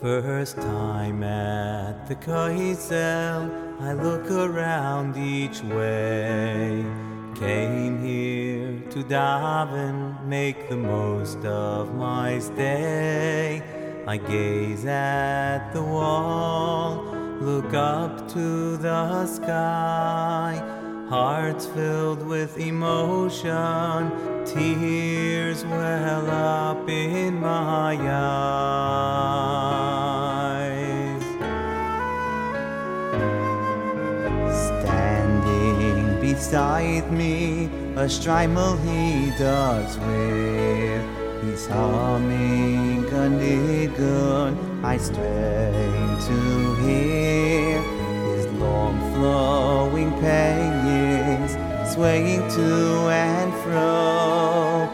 First time at the Koisel, I look around each way. Came here to daven, make the most of my stay. I gaze at the wall, look up to the sky. Hearts filled with emotion, tears well up in my eyes. Beside me, a shtreimel he does wear. He's humming a niggun, I strain to hear his long flowing pinions swaying to and fro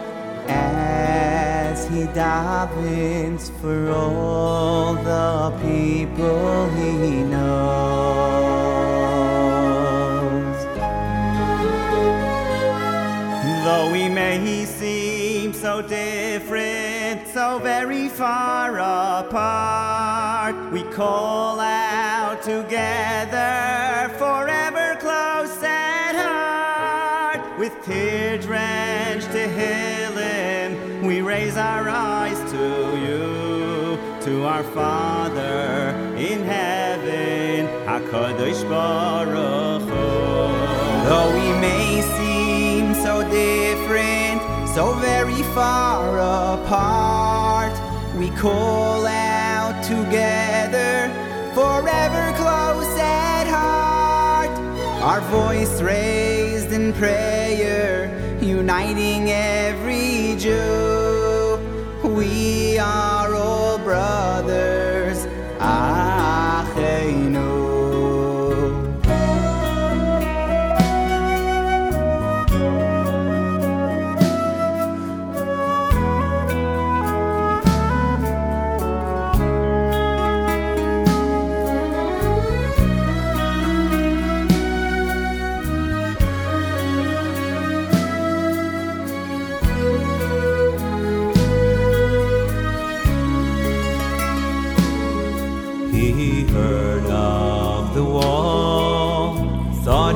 as he davens for all the people he knows. So different, so very far apart, we call out together forever close at heart. With tear drenched Tehillim, we raise our eyes to you, to our Father in heaven, HaKadosh Baruch Hu. Though we may seem so different, so very far apart, we call out together, forever close at heart. Our voice raised in prayer, uniting every Jew. We are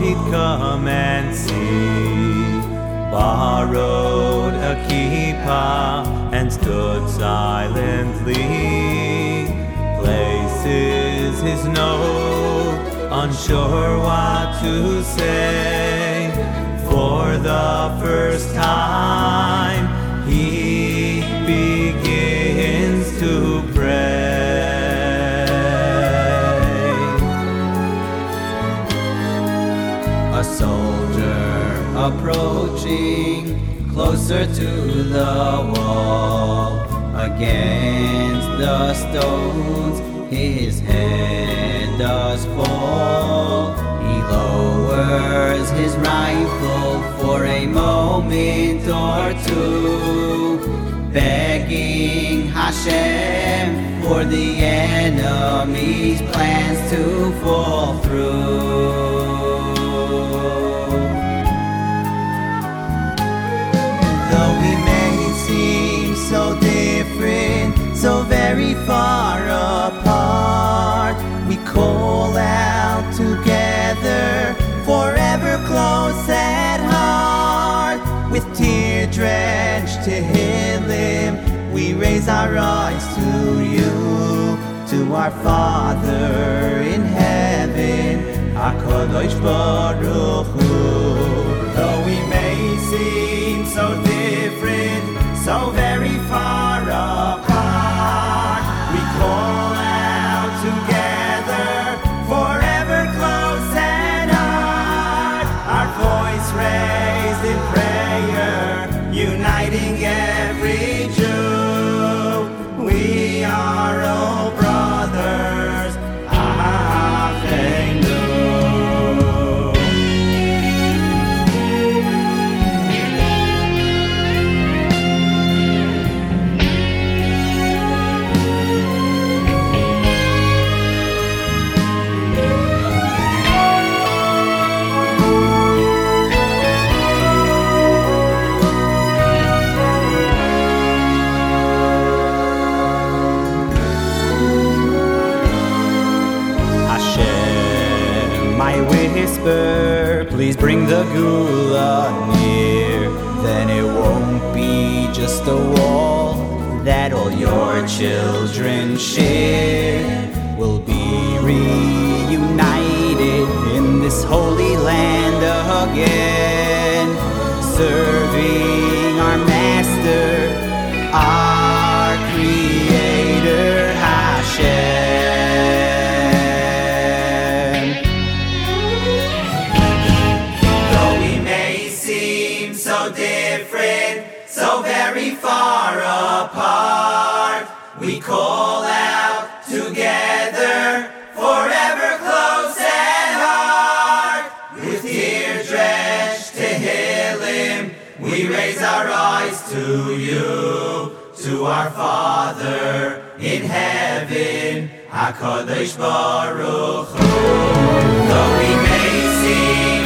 he'd come and see. Borrowed a kippah and stood silently. Places his note, unsure what to say. For the first time, approaching closer to the wall. Against the stones, his head does fall. He lowers his rifle for a moment or two, begging Hashem for the enemy's plans to fall through. To Him, we raise our eyes to you, to our Father in heaven, HaKadosh Baruch Hu. Though we may seem so bring the Geulah near, then it won't be just a wall that all your children share. We'll be reunited in this holy land different, so very far apart, we call out together, forever close at heart. With tear drenched Tehillim, we raise our eyes to you, to our Father in heaven, HaKadosh Baruch Hu. Though we may seem